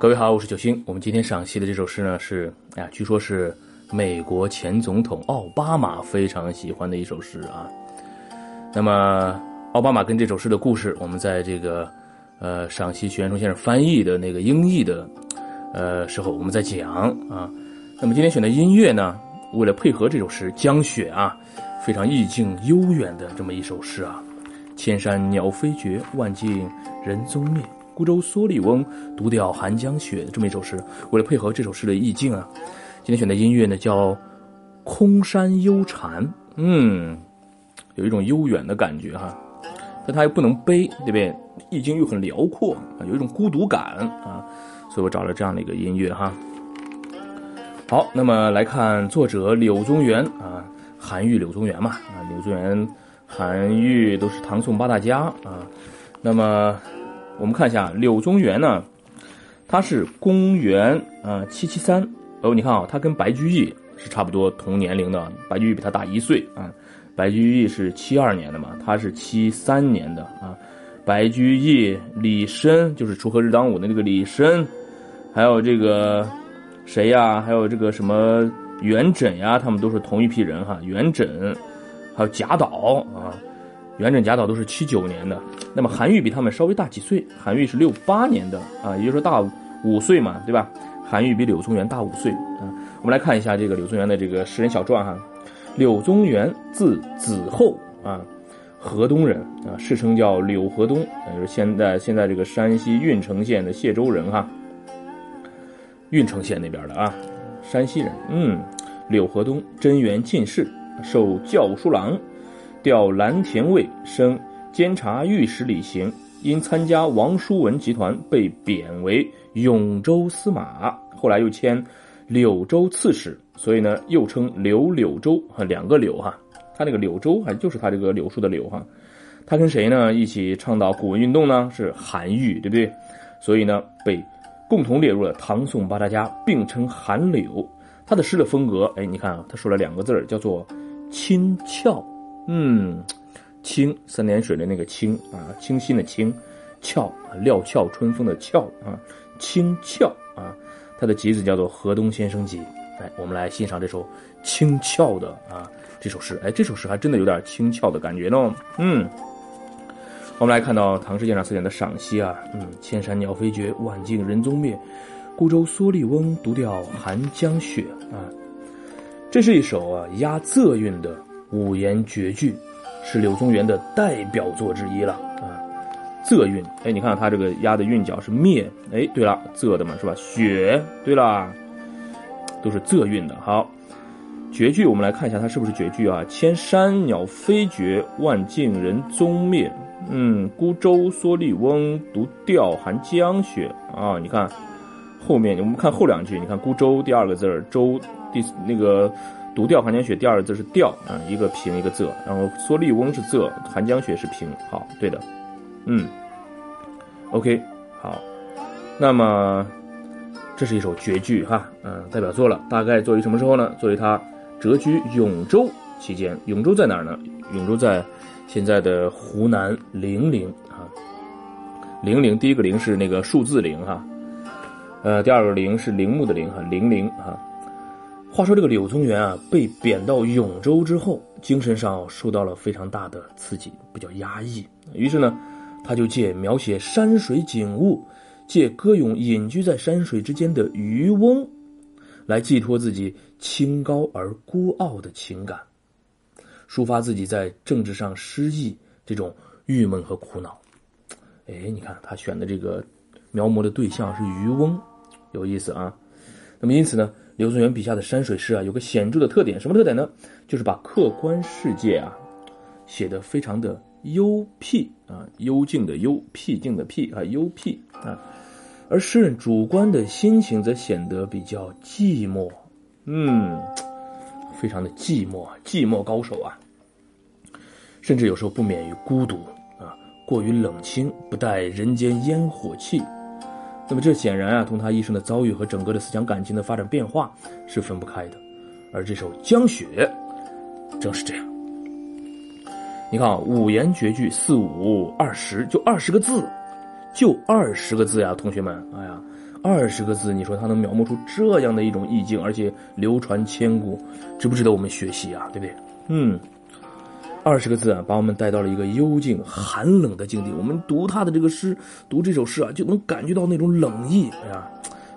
各位好，我是九星。我们今天赏析的这首诗呢，是哎呀，据说是美国前总统奥巴马非常喜欢的一首诗啊。那么，奥巴马跟这首诗的故事，我们在这个呃赏析徐元冲先生翻译的那个英译的呃时候，我们在讲啊。那么今天选的音乐呢，为了配合这首诗《江雪》啊，非常意境悠远的这么一首诗啊。千山鸟飞绝，万径人踪灭。孤舟蓑笠翁，独钓寒江雪。这么一首诗，为了配合这首诗的意境啊，今天选的音乐呢叫《空山幽禅》。嗯，有一种悠远的感觉哈，但它又不能悲，对不对？意境又很辽阔啊，有一种孤独感啊，所以我找了这样的一个音乐哈。好，那么来看作者柳宗元啊，韩愈、柳宗元嘛啊，柳宗元、韩愈都是唐宋八大家啊，那么。我们看一下柳宗元呢，他是公元啊七七三哦，你看啊，他跟白居易是差不多同年龄的，白居易比他大一岁啊。白居易是七二年的嘛，他是七三年的啊。白居易、李绅就是锄禾日当午的那个李绅，还有这个谁呀？还有这个什么元稹呀？他们都是同一批人哈。元稹，还有贾岛啊。元稹、贾岛都是七九年的，那么韩愈比他们稍微大几岁，韩愈是六八年的啊，也就是说大五岁嘛，对吧？韩愈比柳宗元大五岁啊。我们来看一下这个柳宗元的这个诗人小传哈。柳宗元字子厚啊，河东人啊，世称叫柳河东，也就是现在现在这个山西运城县的谢州人哈。运城县那边的啊，山西人。嗯，柳河东，贞元进士，授校书郎。调蓝田尉，升监察御史礼行。因参加王叔文集团，被贬为永州司马。后来又迁柳州刺史，所以呢，又称柳柳州哈，两个柳哈。他那个柳州还就是他这个柳树的柳哈。他跟谁呢一起倡导古文运动呢？是韩愈，对不对？所以呢，被共同列入了唐宋八大家，并称韩柳。他的诗的风格，哎，你看啊，他说了两个字儿，叫做清俏。嗯，清三点水的那个清啊，清新的清，俏啊，料峭春风的俏啊，清俏啊，它的集子叫做《河东先生集》。哎，我们来欣赏这首清俏的啊这首诗。哎，这首诗还真的有点清俏的感觉呢。嗯，我们来看到唐诗鉴赏词典的赏析啊。嗯，千山鸟飞绝，万径人踪灭，孤舟蓑笠翁，独钓寒江雪啊。这是一首啊押仄韵的。五言绝句是柳宗元的代表作之一了啊，仄韵，哎，你看他这个押的韵脚是灭，哎，对了，仄的嘛是吧？雪，对了，都是仄韵的。好，绝句我们来看一下它是不是绝句啊？千山鸟飞绝，万径人踪灭。嗯，孤舟蓑笠翁，独钓寒江雪啊。你看后面，我们看后两句，你看孤舟第二个字儿，舟第那个。独钓寒江雪，第二个字是钓啊，一个平一个仄，然后蓑笠翁是仄，寒江雪是平。好，对的，嗯，OK，好，那么这是一首绝句哈，嗯，代表作了，大概作于什么时候呢？作为他谪居永州期间。永州在哪儿呢？永州在现在的湖南零陵啊。零陵第一个陵是那个数字零哈，呃，第二个陵是陵墓的陵哈，零陵哈。话说这个柳宗元啊，被贬到永州之后，精神上受到了非常大的刺激，比较压抑。于是呢，他就借描写山水景物，借歌咏隐居在山水之间的渔翁，来寄托自己清高而孤傲的情感，抒发自己在政治上失意这种郁闷和苦恼。哎，你看他选的这个描摹的对象是渔翁，有意思啊。那么因此呢？柳宗元笔下的山水诗啊，有个显著的特点，什么特点呢？就是把客观世界啊写得非常的幽僻啊，幽静的幽，僻静的僻啊，幽僻啊。而诗人主观的心情则显得比较寂寞，嗯，非常的寂寞，寂寞高手啊。甚至有时候不免于孤独啊，过于冷清，不带人间烟火气。那么这显然啊，同他一生的遭遇和整个的思想感情的发展变化是分不开的，而这首《江雪》正是这样。你看啊，五言绝句，四五二十，就二十个字，就二十个字呀，同学们，哎呀，二十个字，你说他能描摹出这样的一种意境，而且流传千古，值不值得我们学习啊？对不对？嗯，二十个字啊，把我们带到了一个幽静寒冷的境地。我们读他的这个诗，读这首诗啊，就能感觉到那种冷意。哎呀，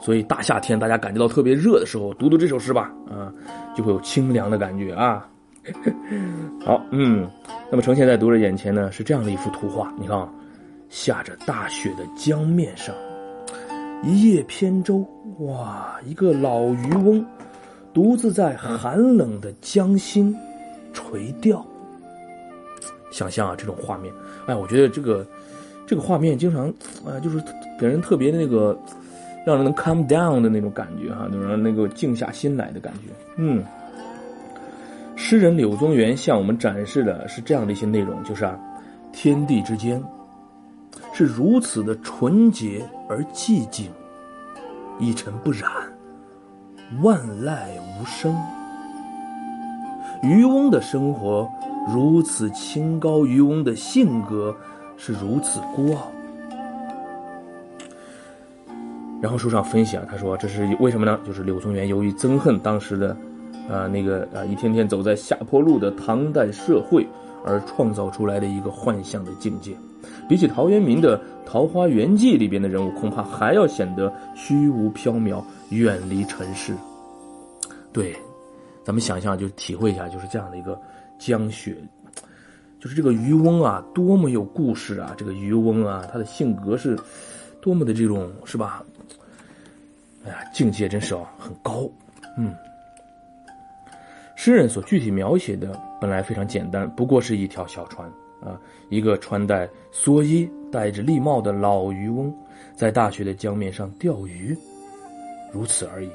所以大夏天大家感觉到特别热的时候，读读这首诗吧，啊，就会有清凉的感觉啊。好，嗯，那么呈现在读者眼前呢，是这样的一幅图画。你看啊，下着大雪的江面上。一叶扁舟，哇！一个老渔翁，独自在寒冷的江心垂钓。想象啊，这种画面，哎，我觉得这个这个画面经常啊，就是给人特别的那个，让人能 calm down 的那种感觉哈，能让那个静下心来的感觉。嗯，诗人柳宗元向我们展示的是这样的一些内容，就是啊，天地之间。是如此的纯洁而寂静，一尘不染，万籁无声。渔翁的生活如此。清高，渔翁的性格是如此孤傲。然后书上分析啊，他说这是为什么呢？就是柳宗元由于憎恨当时的，啊那个啊一天天走在下坡路的唐代社会。而创造出来的一个幻象的境界，比起陶渊明的《桃花源记》里边的人物，恐怕还要显得虚无缥缈、远离尘世。对，咱们想象，就体会一下，就是这样的一个江雪，就是这个渔翁啊，多么有故事啊！这个渔翁啊，他的性格是多么的这种，是吧？哎呀，境界真是啊，很高，嗯。诗人所具体描写的本来非常简单，不过是一条小船啊，一个穿戴蓑衣、戴着笠帽的老渔翁，在大雪的江面上钓鱼，如此而已。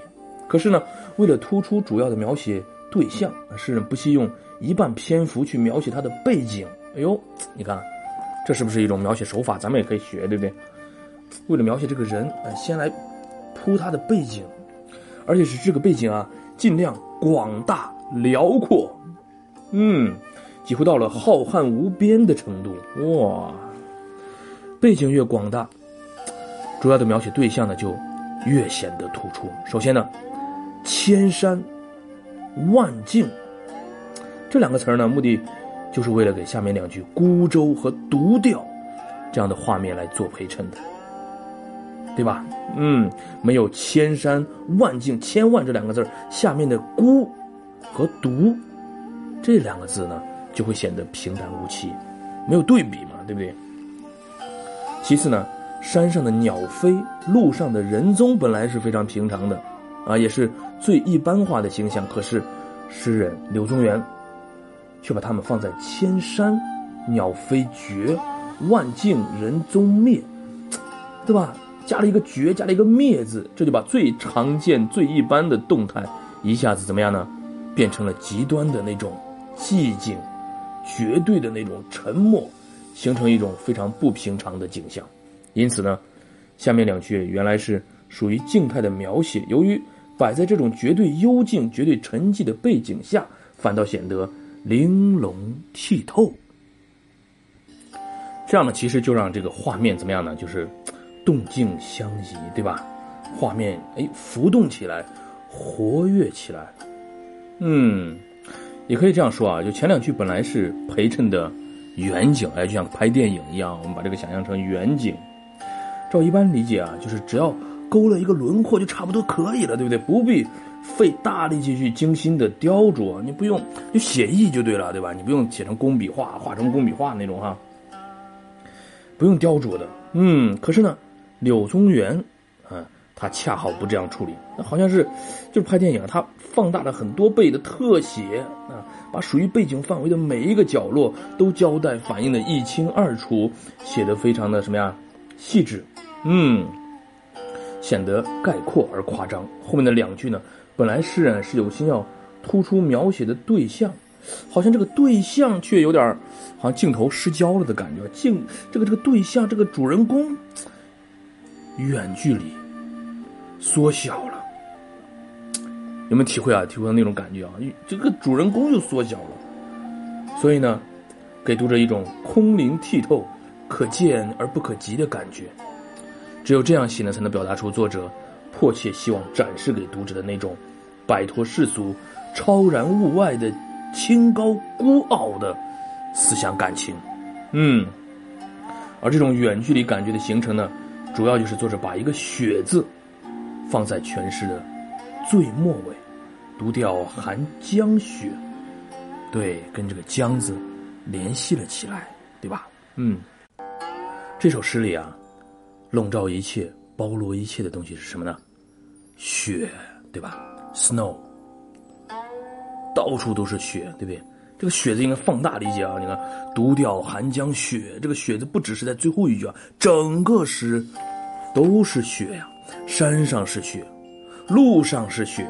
可是呢，为了突出主要的描写对象，诗人不惜用一半篇幅去描写他的背景。哎呦，你看，这是不是一种描写手法？咱们也可以学，对不对？为了描写这个人，先来铺他的背景，而且是这个背景啊，尽量广大。辽阔，嗯，几乎到了浩瀚无边的程度。哇，背景越广大，主要的描写对象呢就越显得突出。首先呢，千山万径这两个词儿呢，目的就是为了给下面两句孤舟和独钓这样的画面来做陪衬的，对吧？嗯，没有千山万径、千万这两个字下面的孤。和独这两个字呢，就会显得平淡无奇，没有对比嘛，对不对？其次呢，山上的鸟飞，路上的人踪，本来是非常平常的，啊，也是最一般化的形象。可是，诗人柳宗元却把它们放在千山鸟飞绝，万径人踪灭，对吧？加了一个绝，加了一个灭字，这就把最常见、最一般的动态一下子怎么样呢？变成了极端的那种寂静，绝对的那种沉默，形成一种非常不平常的景象。因此呢，下面两句原来是属于静态的描写，由于摆在这种绝对幽静、绝对沉寂的背景下，反倒显得玲珑剔透。这样呢，其实就让这个画面怎么样呢？就是动静相宜，对吧？画面哎浮动起来，活跃起来。嗯，也可以这样说啊，就前两句本来是陪衬的远景，哎，就像拍电影一样，我们把这个想象成远景。照一般理解啊，就是只要勾勒一个轮廓就差不多可以了，对不对？不必费大力气去精心的雕琢，你不用就写意就对了，对吧？你不用写成工笔画，画成工笔画那种哈，不用雕琢的。嗯，可是呢，柳宗元啊。他恰好不这样处理，那好像是，就是拍电影，他放大了很多倍的特写啊，把属于背景范围的每一个角落都交代反映的一清二楚，写的非常的什么呀，细致，嗯，显得概括而夸张。后面的两句呢，本来诗人是有心要突出描写的对象，好像这个对象却有点好像镜头失焦了的感觉，镜这个这个对象这个主人公远距离。缩小了，有没有体会啊？体会到那种感觉啊？这个主人公又缩小了，所以呢，给读者一种空灵剔透、可见而不可及的感觉。只有这样写呢，才能表达出作者迫切希望展示给读者的那种摆脱世俗、超然物外的清高孤傲的思想感情。嗯，而这种远距离感觉的形成呢，主要就是作者把一个“雪”字放在诠释的最末尾，读掉寒江雪，对，跟这个江字联系了起来，对吧？嗯，这首诗里啊。笼罩一切、包罗一切的东西是什么呢？雪，对吧？Snow，到处都是雪，对不对？这个“雪”字应该放大理解啊！你看，“独钓寒江雪”，这个“雪”字不只是在最后一句啊，整个诗都是雪呀。山上是雪，路上是雪，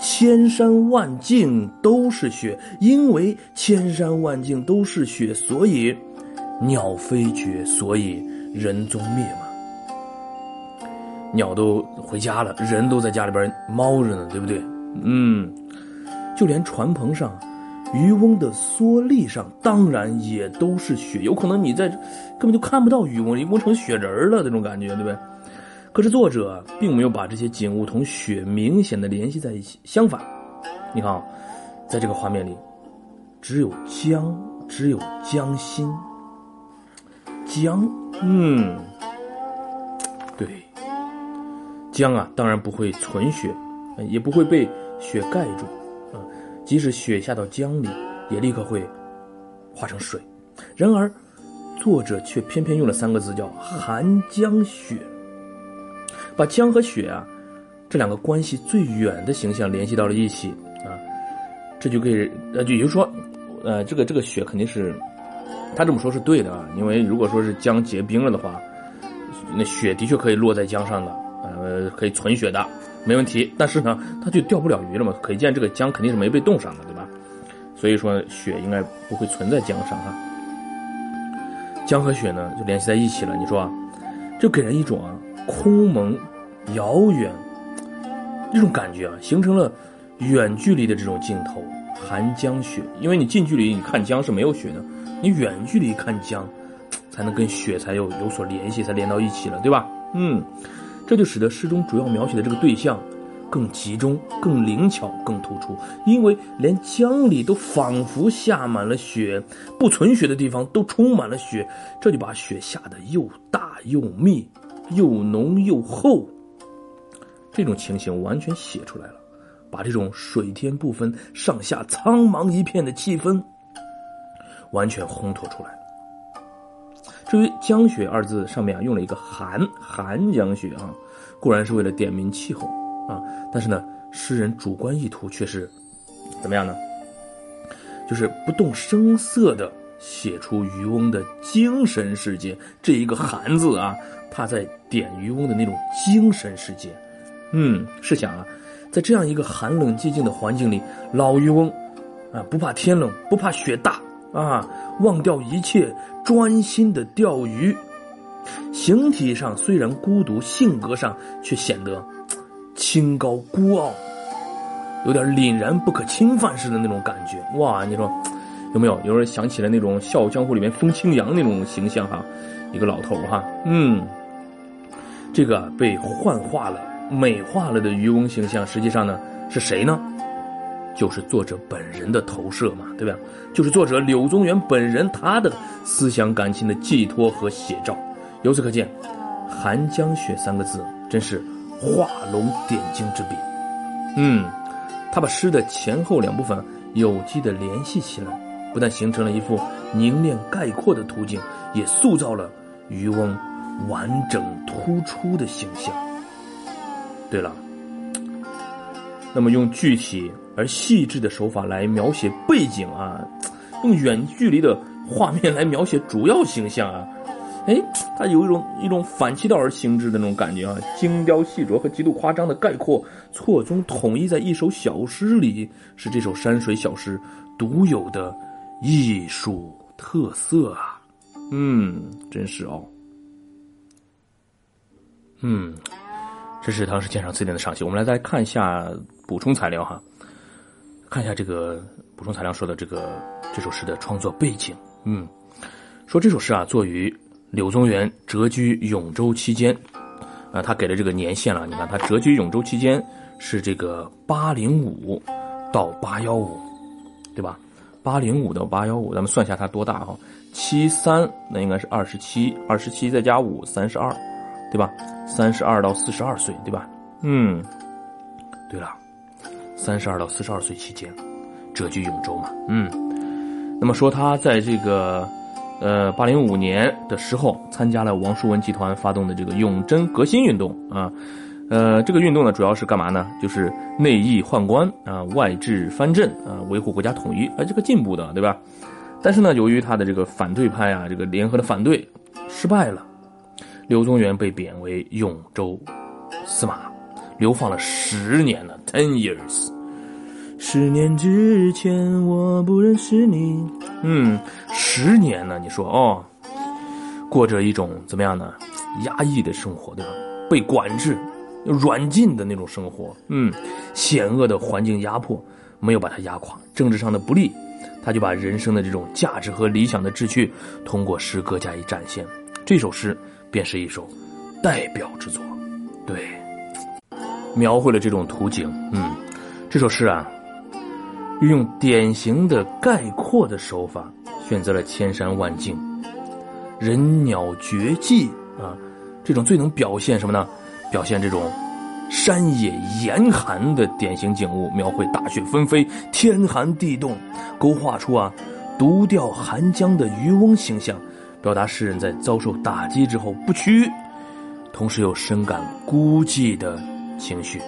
千山万径都是雪。因为千山万径都是雪，所以鸟飞绝，所以人踪灭嘛。鸟都回家了，人都在家里边猫着呢，对不对？嗯，就连船棚上，渔翁的蓑笠上，当然也都是雪。有可能你在根本就看不到渔翁，渔翁成雪人了，那种感觉，对不对？可是作者并没有把这些景物同雪明显的联系在一起。相反，你看啊，在这个画面里，只有江，只有江心。江，嗯，对。江啊，当然不会存雪，也不会被雪盖住，啊，即使雪下到江里，也立刻会化成水。然而，作者却偏偏用了三个字，叫“寒江雪”，把江和雪啊这两个关系最远的形象联系到了一起啊，这就可以，呃，也就是说，呃，这个这个雪肯定是他这么说是对的啊，因为如果说是江结冰了的话，那雪的确可以落在江上的。呃，可以存雪的，没问题。但是呢，它就钓不了鱼了嘛。可见这个江肯定是没被冻上的，对吧？所以说雪应该不会存在江上哈。江和雪呢就联系在一起了，你说啊，就给人一种啊空蒙、遥远这种感觉啊，形成了远距离的这种镜头。寒江雪，因为你近距离你看江是没有雪的，你远距离看江，才能跟雪才有有所联系，才连到一起了，对吧？嗯。这就使得诗中主要描写的这个对象更集中、更灵巧、更突出，因为连江里都仿佛下满了雪，不存雪的地方都充满了雪，这就把雪下得又大又密、又浓又厚。这种情形完全写出来了，把这种水天不分、上下苍茫一片的气氛完全烘托出来。至于“江雪”二字上面啊，用了一个“寒”，寒江雪啊，固然是为了点明气候啊，但是呢，诗人主观意图却是怎么样呢？就是不动声色的写出渔翁的精神世界。这一个“寒”字啊，他在点渔翁的那种精神世界。嗯，试想啊，在这样一个寒冷寂静的环境里，老渔翁啊，不怕天冷，不怕雪大。啊，忘掉一切，专心的钓鱼。形体上虽然孤独，性格上却显得清高孤傲，有点凛然不可侵犯似的那种感觉。哇，你说有没有？有人想起了那种《笑傲江湖》里面风清扬那种形象哈，一个老头哈，嗯，这个被幻化了、美化了的渔翁形象，实际上呢是谁呢？就是作者本人的投射嘛，对吧？就是作者柳宗元本人他的思想感情的寄托和写照。由此可见，“寒江雪”三个字真是画龙点睛之笔。嗯，他把诗的前后两部分有机的联系起来，不但形成了一幅凝练概括的图景，也塑造了渔翁完整突出的形象。对了。那么用具体而细致的手法来描写背景啊，用远距离的画面来描写主要形象啊，哎，它有一种一种反其道而行之的那种感觉啊，精雕细琢和极度夸张的概括错综统一在一首小诗里，是这首山水小诗独有的艺术特色啊，嗯，真是哦，嗯。这是唐诗鉴赏词典的赏析，我们来再看一下补充材料哈，看一下这个补充材料说的这个这首诗的创作背景。嗯，说这首诗啊，作于柳宗元谪居永州期间，啊，他给了这个年限了。你看，他谪居永州期间是这个八零五到八幺五，对吧？八零五到八幺五，咱们算一下他多大哈？七三那应该是二十七，二十七再加五，三十二，对吧？三十二到四十二岁，对吧？嗯，对了，三十二到四十二岁期间谪居永州嘛，嗯。那么说他在这个。呃，八零五年的时候，参加了王叔文集团发动的这个永贞革新运动啊，呃，这个运动呢，主要是干嘛呢？就是内抑宦官啊，外治藩镇啊，维护国家统一，啊，这个进步的，对吧？但是呢，由于他的这个反对派啊，这个联合的反对失败了，柳宗元被贬为永州司马，流放了十年了，ten years。十年之前，我不认识你。嗯，十年呢？你说哦，过着一种怎么样呢？压抑的生活，对吧？被管制、软禁的那种生活。嗯，险恶的环境压迫没有把他压垮，政治上的不利，他就把人生的这种价值和理想的志趣通过诗歌加以展现。这首诗便是一首代表之作，对，描绘了这种图景。嗯，这首诗啊。运用典型的概括的手法，选择了千山万径、人鸟绝迹啊，这种最能表现什么呢？表现这种山野严寒的典型景物，描绘大雪纷飞、天寒地冻，勾画出啊独钓寒江的渔翁形象，表达诗人在遭受打击之后不屈，同时又深感孤寂的情绪，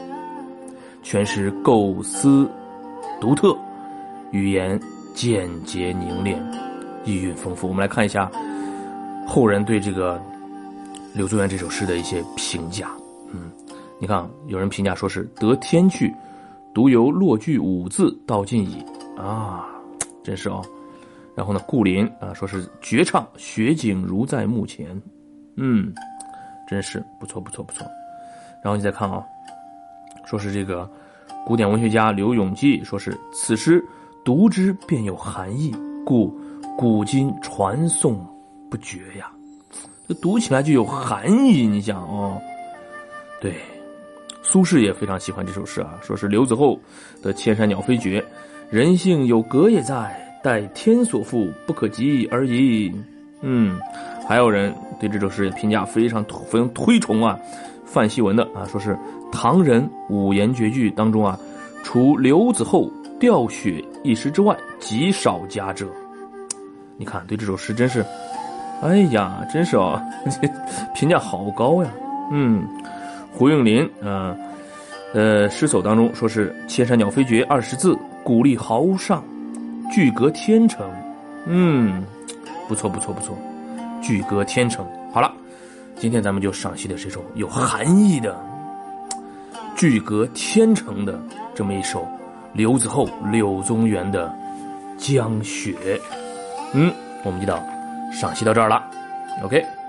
全诗构思。独特，语言简洁凝练，意蕴丰富。我们来看一下后人对这个柳宗元这首诗的一些评价。嗯，你看，有人评价说是得天趣，独由落句五字道尽矣。啊，真是哦。然后呢，顾林啊，说是绝唱，雪景如在目前。嗯，真是不错，不错，不错。然后你再看啊，说是这个。古典文学家刘永济说：“是此诗读之便有含义，故古今传颂不绝呀。这读起来就有含义。你想哦，对，苏轼也非常喜欢这首诗啊，说是刘子厚的《千山鸟飞绝》，人性有格也在，待天所赋，不可及而已。嗯，还有人对这首诗评价非常非常推崇啊。”范希文的啊，说是唐人五言绝句当中啊，除刘子厚钓雪一诗之外，极少佳者。你看，对这首诗真是，哎呀，真是啊，评价好高呀。嗯，胡应麟啊，呃，诗首当中说是“千山鸟飞绝”二十字，鼓励豪上，句阁天成。嗯，不错不错不错，句阁天成。好了。今天咱们就赏析的这首有含义的“句阁天成”的这么一首刘子厚、柳宗元的《江雪》。嗯，我们就到赏析到这儿了。OK。